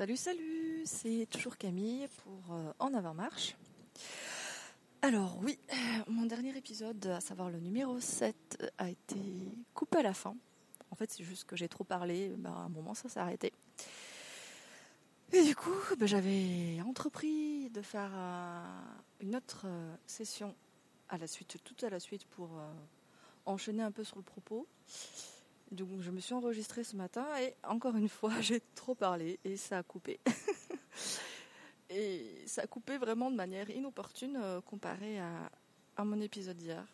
Salut, salut, c'est toujours Camille pour euh, En avant marche. Alors oui, mon dernier épisode, à savoir le numéro 7, a été coupé à la fin. En fait, c'est juste que j'ai trop parlé, bah, à un moment ça s'est arrêté. Et du coup, bah, j'avais entrepris de faire euh, une autre euh, session à la suite, tout à la suite pour euh, enchaîner un peu sur le propos. Donc je me suis enregistrée ce matin et encore une fois j'ai trop parlé et ça a coupé. et ça a coupé vraiment de manière inopportune euh, comparé à, mon épisode d'hier.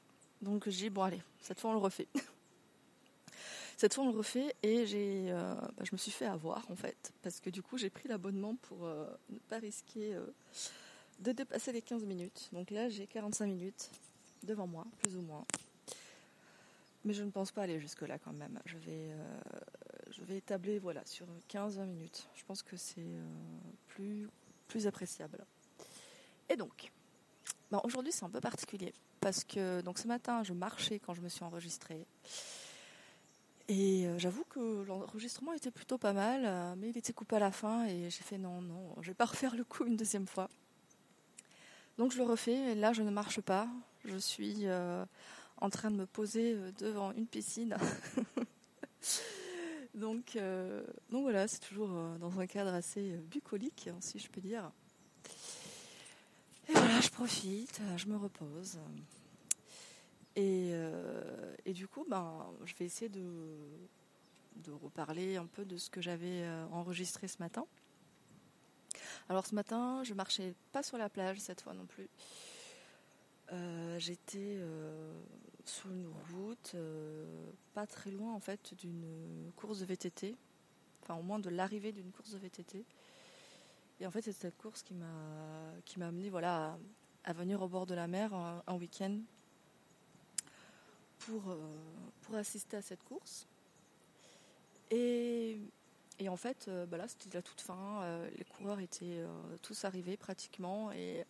Donc j'ai dit bon allez, cette fois on le refait. cette fois on le refait et j'ai, euh, bah, je me suis fait avoir en fait parce que du coup j'ai pris l'abonnement pour euh, ne pas risquer de dépasser les 15 minutes. Donc là j'ai 45 minutes devant moi, plus ou moins. Mais je ne pense pas aller jusque-là quand même. Je vais, euh, je vais établir voilà, sur 15-20 minutes. Je pense que c'est euh, plus, plus appréciable. Et donc, ben, aujourd'hui c'est un peu particulier. Parce que donc, ce matin, je marchais quand je me suis enregistrée. Et euh, j'avoue que l'enregistrement était plutôt pas mal, mais il était coupé à la fin et j'ai fait non, non, je vais pas refaire le coup une deuxième fois. Donc je le refais et là je ne marche pas. Je suis en train de me poser euh, devant une piscine. donc, euh, donc voilà, c'est toujours euh, dans un cadre assez bucolique, hein, si je peux dire. Et voilà, je profite, je me repose. Et, du coup, ben, je vais essayer de, de reparler un peu de ce que j'avais enregistré ce matin. Alors ce matin, je marchais pas sur la plage cette fois non plus. Euh, J'étais euh, sur une route, euh, pas très loin en fait d'une course de VTT, enfin au moins de l'arrivée d'une course de VTT. Et en fait, c'est cette course qui m'a qui amené voilà à, venir au bord de la mer un, week-end pour pour assister à cette course. Et et en fait, bah c'était la toute fin. les coureurs étaient tous arrivés pratiquement. Et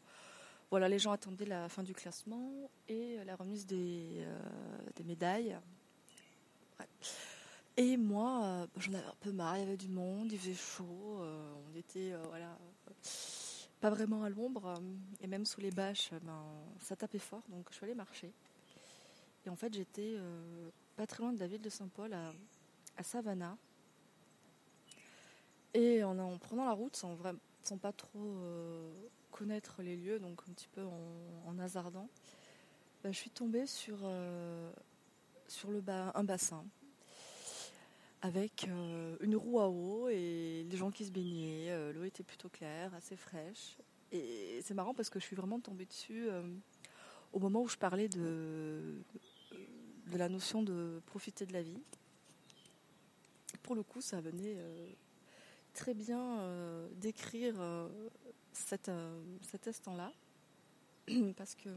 voilà, les gens attendaient la fin du classement et la remise des, euh, médailles. Et moi, euh, bah, j'en avais un peu marre. Il y avait du monde, il faisait chaud. euh, on était, euh, voilà, euh, pas vraiment à l'ombre. euh, et même sous les bâches, euh, ben, ça tapait fort. Donc, je suis allée marcher. Et en fait, j'étais euh, pas très loin de la ville de Saint-Paul, à, Savannah. Et en, en prenant la route, sans, vra- sans pas trop euh, connaître les lieux, donc un petit peu en, hasardant, bah, je suis tombée sur, euh, sur le ba- un bassin avec euh, une roue à eau et les gens qui se baignaient. L'eau était plutôt claire, assez fraîche. Et c'est marrant parce que je suis vraiment tombée dessus au moment où je parlais de, de la notion de profiter de la vie. Pour le coup, ça venait très bien euh, décrire euh, cet, euh, cet instant-là. Parce que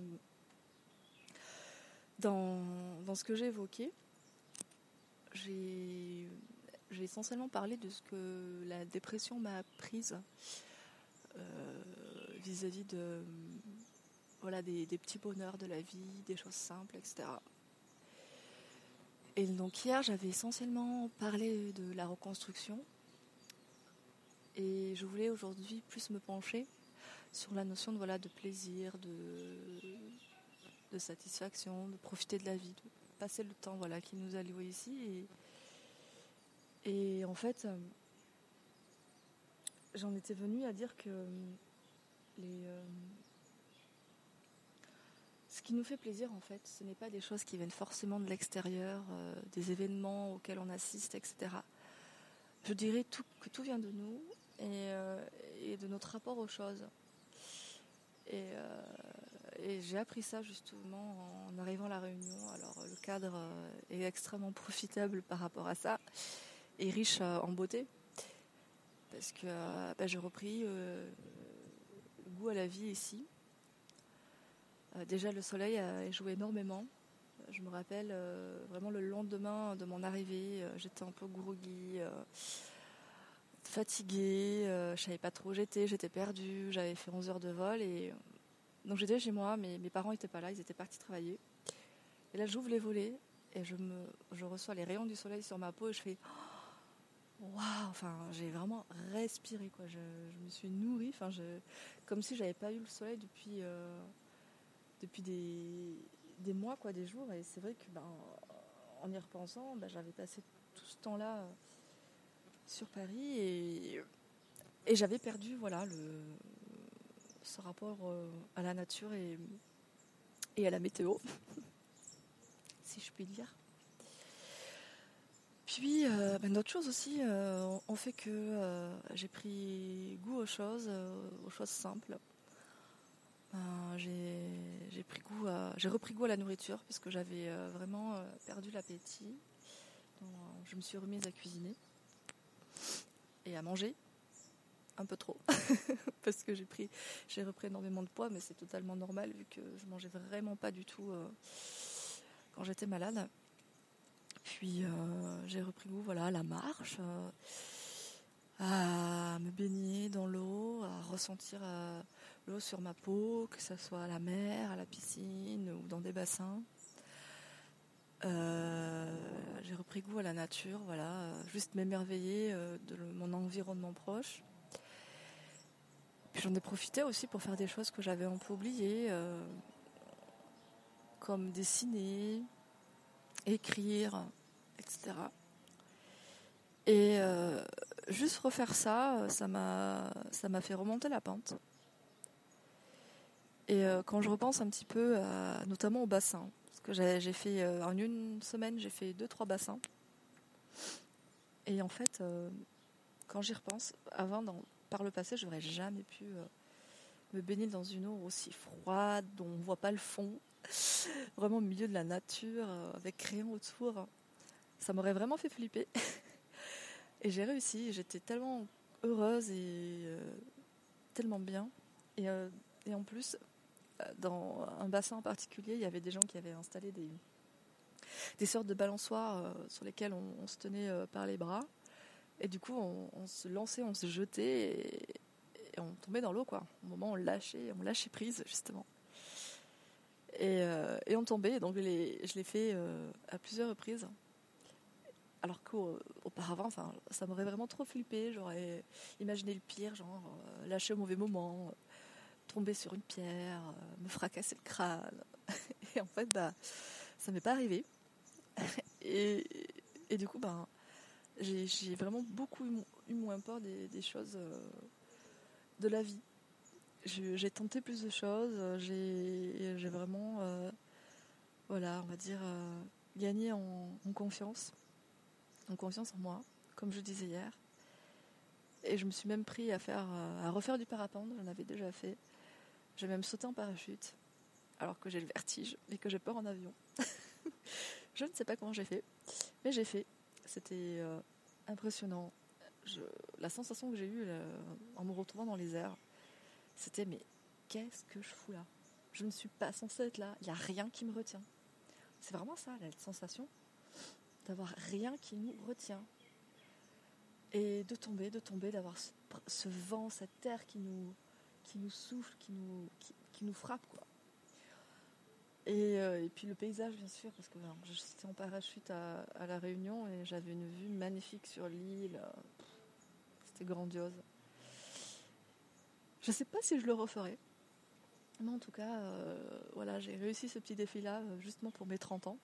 dans, ce que j'ai évoqué, j'ai essentiellement parlé de ce que la dépression m'a apprise vis-à-vis de voilà des petits bonheurs de la vie, des choses simples, etc. Et donc hier, j'avais essentiellement parlé de la reconstruction. Et je voulais aujourd'hui plus me pencher sur la notion de, voilà, de plaisir, de, de satisfaction, de profiter de la vie, de passer le temps voilà, qui nous a loué ici. Et, et en fait, euh, j'en étais venue à dire que les, euh, ce qui nous fait plaisir, en fait, ce n'est pas des choses qui viennent forcément de l'extérieur, euh, des événements auxquels on assiste, etc. Je dirais tout, que tout vient de nous et, euh, et de notre rapport aux choses. Et, euh, et j'ai appris ça justement en arrivant à la réunion. Alors le cadre euh, est extrêmement profitable par rapport à ça et riche en beauté. Parce que bah, j'ai repris euh, goût à la vie ici. Déjà le soleil a joué énormément. Je me rappelle vraiment le lendemain de mon arrivée, j'étais un peu groggy, fatiguée, euh, je savais pas trop où j'étais, j'étais perdue, j'avais fait 11 heures de vol et donc j'étais chez moi, mais mes parents n'étaient pas là, ils étaient partis travailler. Et là j'ouvre les volets et je, me, je reçois les rayons du soleil sur ma peau et je fais waouh, enfin, j'ai vraiment respiré, quoi. Je, me suis nourrie, enfin, je, comme si j'avais pas eu le soleil depuis, euh, depuis des, des, mois, quoi, des jours. Et c'est vrai que, ben, en y repensant, ben, j'avais passé tout ce temps-là euh, sur Paris et, j'avais perdu, voilà, le, ce rapport euh, à la nature et, et à la météo, si je puis dire. Puis, euh, ben, d'autres choses aussi euh, ont fait que j'ai pris goût aux choses, aux choses simples. Ben, j'ai pris goût j'ai repris goût à la nourriture puisque j'avais vraiment perdu l'appétit. je me suis remise à cuisiner à manger. Un peu trop. Parce que j'ai pris j'ai repris énormément de poids mais c'est totalement normal vu que je mangeais vraiment pas du tout quand j'étais malade. Puis euh, j'ai repris goût voilà, à la marche, euh, à me baigner dans l'eau, à ressentir euh, l'eau sur ma peau, que ce soit à la mer, à la piscine ou dans des bassins. J'ai repris goût à la nature, voilà, juste m'émerveiller de mon environnement proche. Puis j'en ai profité aussi pour faire des choses que j'avais un peu oubliées, comme dessiner, écrire, etc. Et euh, juste refaire ça, ça m'a, ça m'a fait remonter la pente. Et euh, quand je repense un petit peu, notamment au bassin, j'ai, fait euh, en une semaine, j'ai fait deux trois bassins. Et en fait, quand j'y repense, avant, par le passé, je n'aurais jamais pu me baigner dans une eau aussi froide, dont on ne voit pas le fond, vraiment au milieu de la nature, avec rien autour ça m'aurait vraiment fait flipper. et j'ai réussi, j'étais tellement heureuse et euh, tellement bien. Et, euh, en plus, euh, dans un bassin en particulier, il y avait des gens qui avaient installé des, sortes de balançoires sur lesquelles on, se tenait par les bras. Et du coup, on, se lançait, on se jetait et, on tombait dans l'eau, quoi. Au moment on lâchait, on lâchait prise, justement. Et, et on tombait. Donc, je l'ai fait à plusieurs reprises alors qu'auparavant, ça m'aurait vraiment trop flippé. J'aurais imaginé le pire, genre euh, lâcher au mauvais moment, tomber sur une pierre, euh, me fracasser le crâne. Et en fait, bah, ça m'est pas arrivé. Et, du coup, ben, j'ai vraiment beaucoup eu, moins peur des, choses euh, de la vie. J'ai tenté plus de choses. J'ai vraiment, voilà, on va dire, gagné en confiance confiance en moi, comme je disais hier. Et je me suis même pris à faire, euh, à refaire du parapente. J'en avais déjà fait. J'ai même sauté en parachute, alors que j'ai le vertige et que j'ai peur en avion. je ne sais pas comment j'ai fait, mais j'ai fait. C'était euh, impressionnant. la sensation que j'ai eue en me retrouvant dans les airs, c'était mais qu'est-ce que je fous là? Je ne suis pas censée être là. Il n'y a rien qui me retient. C'est vraiment ça, la sensation d'avoir rien qui nous retient. Et de tomber, de tomber, d'avoir ce, vent, cette terre qui nous, qui nous souffle, qui nous, qui, nous frappe. Quoi. Et, euh, et, puis le paysage, bien sûr, parce que j'étais en parachute à, La Réunion et j'avais une vue magnifique sur l'île. C'était grandiose. Je ne sais pas si je le referai. Mais en tout cas, euh, voilà, j'ai réussi ce petit défi-là euh, justement pour mes 30 ans.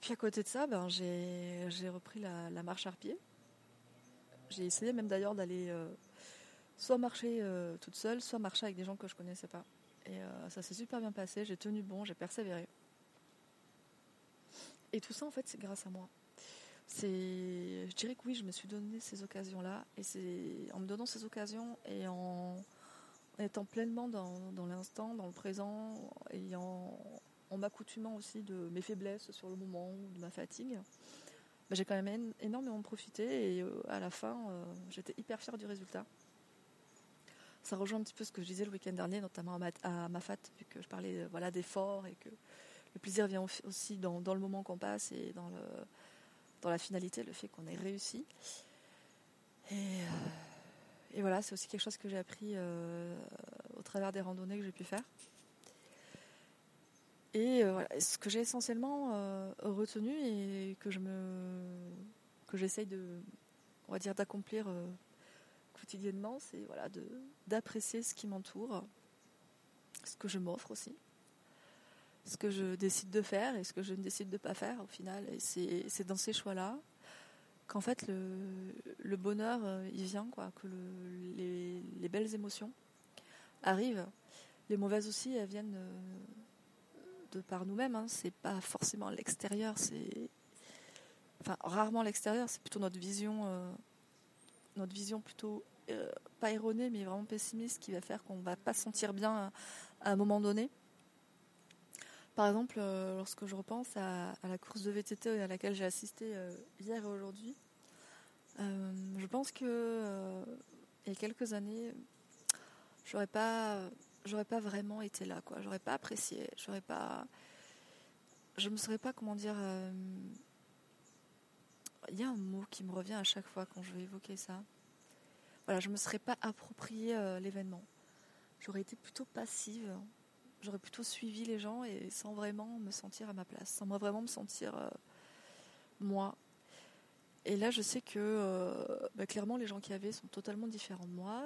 Puis à côté de ça, ben, j'ai repris la, marche à pied. J'ai essayé même d'ailleurs d'aller soit marcher euh, toute seule, soit marcher avec des gens que je connaissais pas. Et euh, ça s'est super bien passé, j'ai tenu bon, j'ai persévéré. Et tout ça, en fait, c'est grâce à moi. C'est, je dirais que oui, je me suis donné ces occasions-là, et c'est en me donnant ces occasions et en, étant pleinement dans, l'instant, dans le présent, et en, m'accoutumant aussi de mes faiblesses sur le moment, de ma fatigue, bah, j'ai quand même énormément profité et euh, à la fin, j'étais hyper fière du résultat. Ça rejoint un petit peu ce que je disais le week-end dernier, notamment à, ma, Mafat, vu que je parlais euh, voilà, d'efforts et que le plaisir vient aussi dans, le moment qu'on passe et dans, le, la finalité, le fait qu'on ait réussi. Et, et voilà, c'est aussi quelque chose que j'ai appris au travers des randonnées que j'ai pu faire. Et euh, ce que j'ai essentiellement euh, retenu et que je j'essaye de, on va dire, d'accomplir quotidiennement, c'est voilà, d'apprécier ce qui m'entoure, ce que je m'offre aussi, ce que je décide de faire et ce que je ne décide de pas faire au final. Et c'est dans ces choix-là qu'en fait le, le, bonheur euh, il vient, quoi, que le, les, les, belles émotions arrivent. Les mauvaises aussi, elles viennent euh, de par nous-mêmes. Hein. C'est pas forcément l'extérieur, c'est enfin rarement l'extérieur, c'est plutôt notre vision. Euh, notre vision plutôt euh, pas erronée mais vraiment pessimiste qui va faire qu'on va pas se sentir bien à, un moment donné. Par exemple, euh, lorsque je repense à, la course de VTT à laquelle j'ai assisté euh, hier et aujourd'hui, je pense que il y a quelques années, j'aurais pas, pas vraiment été là, quoi. J'aurais pas apprécié, j'aurais pas, je me serais pas, comment dire, il y a un mot qui me revient à chaque fois quand je vais évoquer ça. Voilà, je ne me serais pas approprié euh, l'événement. J'aurais été plutôt passive. J'aurais plutôt suivi les gens et sans vraiment me sentir à ma place, sans moi vraiment me sentir euh, moi. Et là, je sais que euh, bah, clairement, les gens qui avaient sont totalement différents de moi.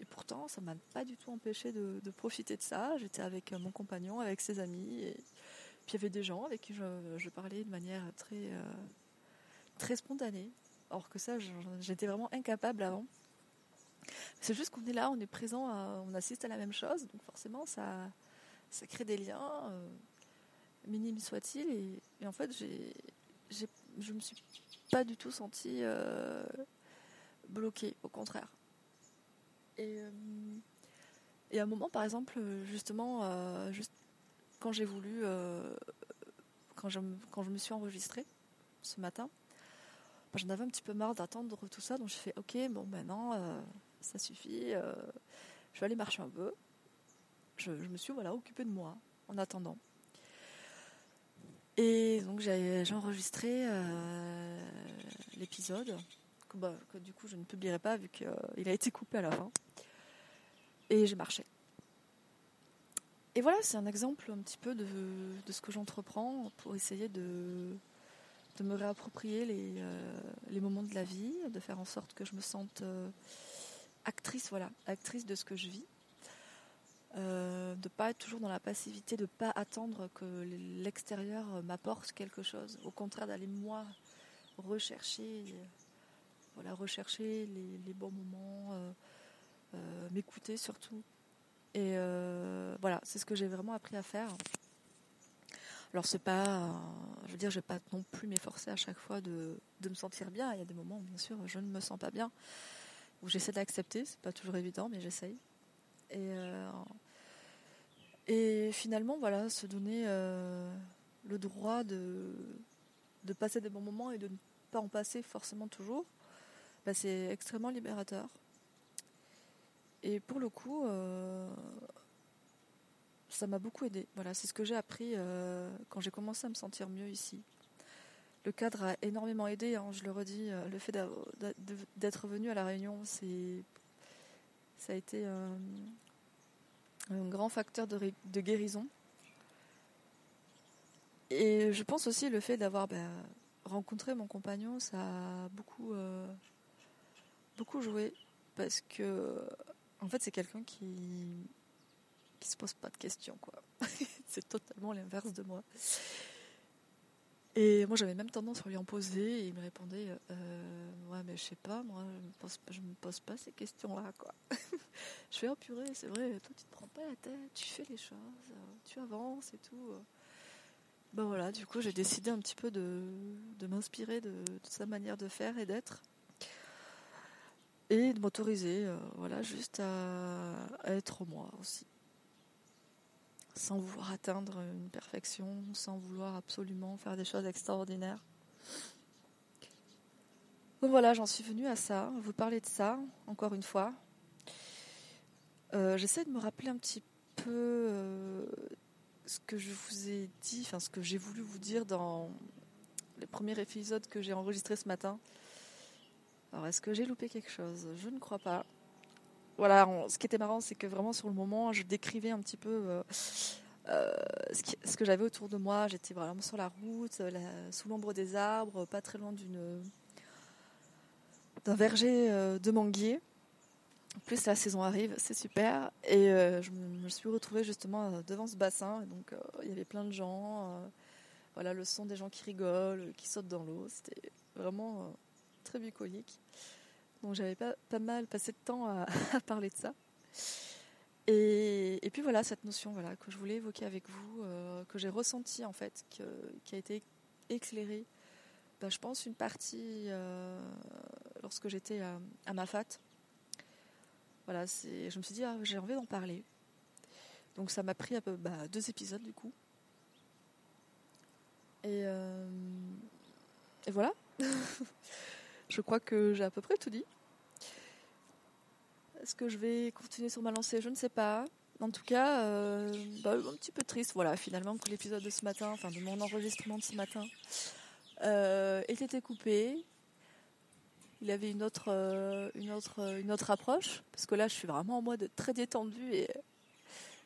Et pourtant, ça ne m'a pas du tout empêché de, profiter de ça. J'étais avec mon compagnon, avec ses amis. Et puis il y avait des gens avec qui je, parlais de manière très très spontané. Or que ça, j'étais vraiment incapable avant. C'est juste qu'on est là, on est présent, on assiste à la même chose, donc forcément ça, ça crée des liens, euh, minimes soient-ils, et, en fait j'ai, j'ai, je me suis pas du tout sentie euh, bloquée, au contraire. Et, euh, et à un moment, par exemple, justement, juste quand j'ai voulu, quand, je, quand je me suis enregistrée ce matin, j'en avais un petit peu marre d'attendre tout ça, donc j'ai fait ok, bon maintenant euh, ça suffit, euh, je vais aller marcher un peu. Je, me suis voilà occupée de moi en attendant. Et donc j'ai enregistré euh, l'épisode bah, que, du coup je ne publierai pas vu qu'il a été coupé à la fin. Et j'ai marché. Et voilà, c'est un exemple un petit peu de ce que j'entreprends pour essayer de, de me réapproprier les, euh, les, moments de la vie, de faire en sorte que je me sente euh, actrice, voilà, actrice de ce que je vis. Euh, de pas être toujours dans la passivité, de ne pas attendre que l'extérieur m'apporte quelque chose. Au contraire, d'aller moi rechercher, voilà, rechercher les, les bons moments, m'écouter surtout. Et voilà, c'est ce que j'ai vraiment appris à faire. Alors c'est pas, je veux dire, je vais pas non plus m'efforcer à chaque fois de, me sentir bien. Il y a des moments où bien sûr je ne me sens pas bien, où j'essaie d'accepter. C'est pas toujours évident, mais j'essaye. Et euh, finalement voilà, se donner euh, le droit de passer des bons moments et de ne pas en passer forcément toujours, bah, c'est extrêmement libérateur. Et pour le coup, euh, ça m'a beaucoup aidé. Voilà, c'est ce que j'ai appris euh, quand j'ai commencé à me sentir mieux ici. Le cadre a énormément aidé, hein, je le redis. Euh, le fait d'être venu à la Réunion, c'est ça a été un, grand facteur de, guérison. Et je pense aussi le fait d'avoir ben, rencontré mon compagnon, ça a beaucoup, euh, beaucoup joué parce que en fait c'est quelqu'un qui qui se pose pas de questions, quoi. c'est totalement l'inverse de moi. Et moi, j'avais même tendance à lui en poser, et il me répondait euh, Ouais, mais je sais pas, moi, je me pose, pas ces questions-là, quoi. je fais Oh purée, c'est vrai, toi, tu te prends pas la tête, tu fais les choses, tu avances et tout. Ben voilà, du coup, j'ai décidé un petit peu de, m'inspirer de, sa manière de faire et d'être et de m'autoriser, euh, voilà, juste à, être moi aussi sans vouloir atteindre une perfection, sans vouloir absolument faire des choses extraordinaires. Donc voilà, j'en suis venue à ça, vous parler de ça, encore une fois. Euh, j'essaie de me rappeler un petit peu euh, ce que je vous ai dit, enfin ce que j'ai voulu vous dire dans les premiers épisodes que j'ai enregistrés ce matin. Alors est-ce que j'ai loupé quelque chose? Je ne crois pas voilà, ce qui était marrant, c'est que vraiment sur le moment, je décrivais un petit peu euh, euh, ce, que j'avais autour de moi. J'étais vraiment sur la route, sous l'ombre des arbres, pas très loin d'une verger de manguiers. En plus, la saison arrive, c'est super. Et je me suis retrouvée justement devant ce bassin. donc, il y avait plein de gens. voilà, le son des gens qui rigolent, qui sautent dans l'eau. C'était vraiment très bucolique. Donc, j'avais pas, pas mal passé de temps à, parler de ça. Et, puis voilà, cette notion voilà, que je voulais évoquer avec vous, que j'ai ressentie en fait, qui a été éclairée bah, je pense une partie euh, lorsque j'étais à, ma fat. Voilà, je me suis dit, ah, j'ai envie d'en parler. Donc ça m'a pris un peu, bah, deux épisodes du coup. Et, euh, et voilà. je crois que j'ai à peu près tout dit. Est-ce que je vais continuer sur ma lancée? Je ne sais pas. En tout cas, euh, bah, un petit peu triste, voilà, finalement, que l'épisode de ce matin, enfin de mon enregistrement de ce matin, euh, était coupé. Il avait une autre, euh, une, autre, euh, une autre approche, parce que là je suis vraiment en mode très détendu et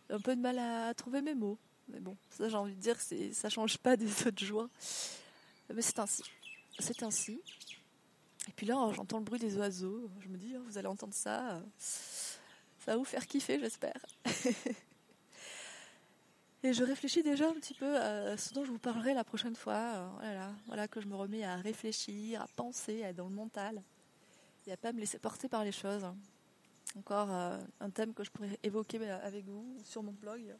un peu de mal à trouver mes mots. Mais bon, ça j'ai envie de dire, ça change pas des autres jours. Mais c'est ainsi. C'est ainsi. Puis là, j'entends le bruit des oiseaux. Je me dis, oh, vous allez entendre ça. Ça va vous faire kiffer, j'espère. Et je réfléchis déjà un petit peu à ce dont je vous parlerai la prochaine fois. Voilà, euh, voilà que je me remets à réfléchir, à penser, à être dans le mental et à pas me laisser porter par les choses. Encore euh, un thème que je pourrais évoquer euh, avec vous sur mon blog.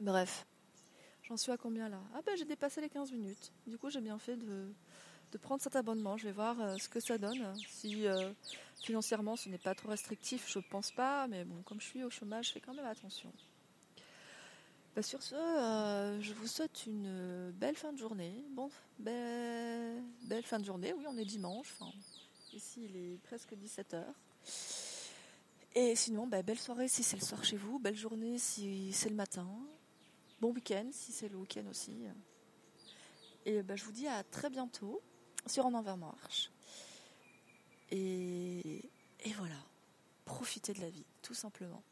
Bref, j'en suis à combien là? Ah ben j'ai dépassé les 15 minutes. Du coup j'ai bien fait de, de, prendre cet abonnement. Je vais voir ce que ça donne. Si financièrement ce n'est pas trop restrictif, je pense pas. Mais bon, comme je suis au chômage, je fais quand même attention. Bah, sur ce, euh, je vous souhaite une belle fin de journée. Bon, belle, belle fin de journée. Oui, on est dimanche. ici, il est presque 17h. Et sinon, bah, belle soirée si c'est le soir chez vous. Belle journée si c'est le matin. Bon week-end si c'est le week-end aussi. Et bah, je vous dis à très bientôt sur En Envers Marche. Et, et voilà. Profitez de la vie, tout simplement.